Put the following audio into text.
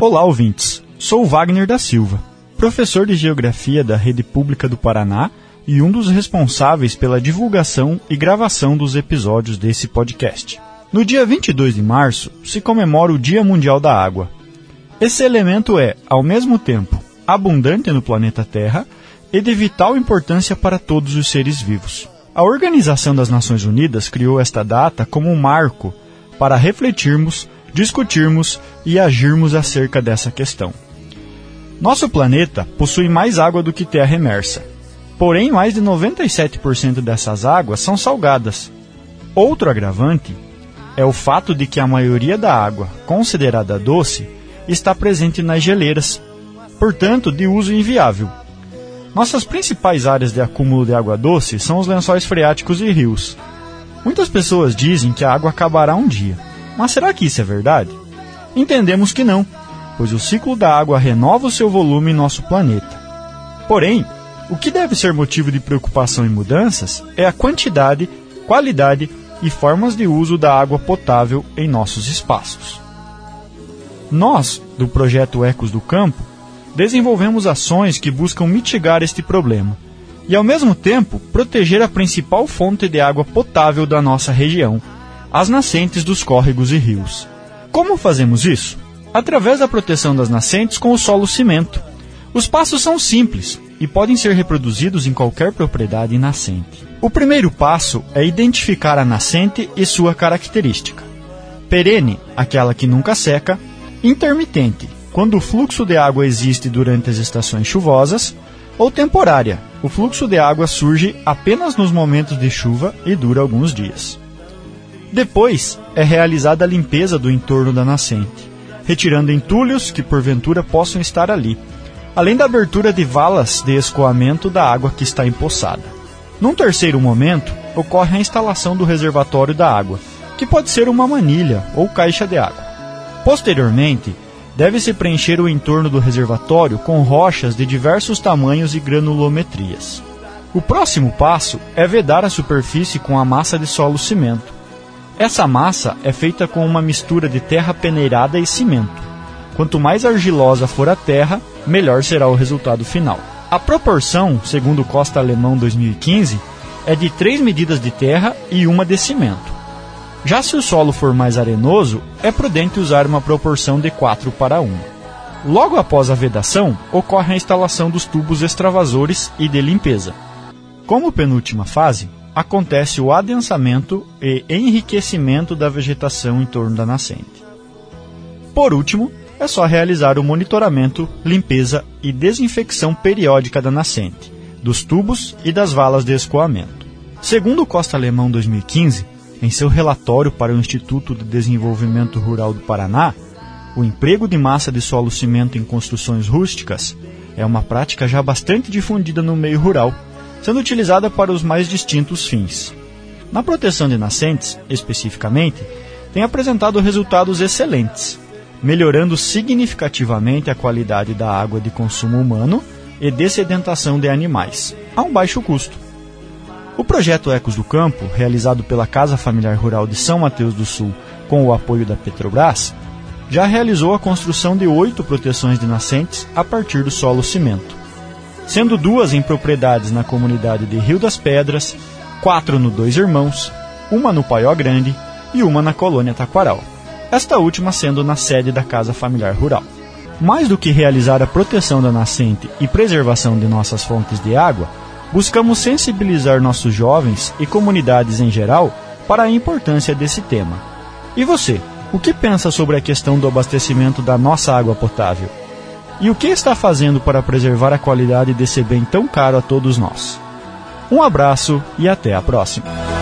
Olá, ouvintes. Sou Wagner da Silva, professor de Geografia da Rede Pública do Paraná e um dos responsáveis pela divulgação e gravação dos episódios desse podcast. No dia 22 de março se comemora o Dia Mundial da Água. Esse elemento é, ao mesmo tempo, abundante no planeta Terra e de vital importância para todos os seres vivos. A Organização das Nações Unidas criou esta data como um marco para refletirmos, discutirmos e agirmos acerca dessa questão. Nosso planeta possui mais água do que terra emersa. Porém, mais de 97% dessas águas são salgadas. Outro agravante é o fato de que a maioria da água, considerada doce, está presente nas geleiras, portanto, de uso inviável. Nossas principais áreas de acúmulo de água doce são os lençóis freáticos e rios. Muitas pessoas dizem que a água acabará um dia, mas será que isso é verdade? Entendemos que não, pois o ciclo da água renova o seu volume em nosso planeta. Porém, o que deve ser motivo de preocupação e mudanças é a quantidade, qualidade e formas de uso da água potável em nossos espaços. Nós, do projeto Ecos do Campo, desenvolvemos ações que buscam mitigar este problema e, ao mesmo tempo, proteger a principal fonte de água potável da nossa região, as nascentes dos córregos e rios. Como fazemos isso? Através da proteção das nascentes com o solo cimento. Os passos são simples e podem ser reproduzidos em qualquer propriedade nascente. O primeiro passo é identificar a nascente e sua característica. Perene, aquela que nunca seca, intermitente, quando o fluxo de água existe durante as estações chuvosas, ou temporária, o fluxo de água surge apenas nos momentos de chuva e dura alguns dias. Depois é realizada a limpeza do entorno da nascente, retirando entulhos que porventura possam estar ali, além da abertura de valas de escoamento da água que está empoçada. Num terceiro momento, ocorre a instalação do reservatório da água, que pode ser uma manilha ou caixa de água. Posteriormente, deve-se preencher o entorno do reservatório com rochas de diversos tamanhos e granulometrias. O próximo passo é vedar a superfície com a massa de solo cimento. Essa massa é feita com uma mistura de terra peneirada e cimento. Quanto mais argilosa for a terra, melhor será o resultado final. A proporção, segundo Costa Alemão 2015, é de três medidas de terra e uma de cimento. Já se o solo for mais arenoso, é prudente usar uma proporção de 4 para 1. Logo após a vedação, ocorre a instalação dos tubos extravasores e de limpeza. Como penúltima fase, acontece o adensamento e enriquecimento da vegetação em torno da nascente. Por último, é só realizar o monitoramento, limpeza e desinfecção periódica da nascente, dos tubos e das valas de escoamento. Segundo o Costa Alemão 2015, em seu relatório para o Instituto de Desenvolvimento Rural do Paraná, o emprego de massa de solo cimento em construções rústicas é uma prática já bastante difundida no meio rural, sendo utilizada para os mais distintos fins. Na proteção de nascentes, especificamente, tem apresentado resultados excelentes, melhorando significativamente a qualidade da água de consumo humano e de sedentação de animais, a um baixo custo. O projeto Ecos do Campo, realizado pela Casa Familiar Rural de São Mateus do Sul com o apoio da Petrobras, já realizou a construção de oito proteções de nascentes a partir do solo cimento, sendo duas em propriedades na comunidade de Rio das Pedras, quatro no Dois Irmãos, uma no Paió Grande e uma na colônia Taquaral, esta última sendo na sede da Casa Familiar Rural. Mais do que realizar a proteção da nascente e preservação de nossas fontes de água, buscamos sensibilizar nossos jovens e comunidades em geral para a importância desse tema. E você, o que pensa sobre a questão do abastecimento da nossa água potável? E o que está fazendo para preservar a qualidade desse bem tão caro a todos nós? Um abraço e até a próxima!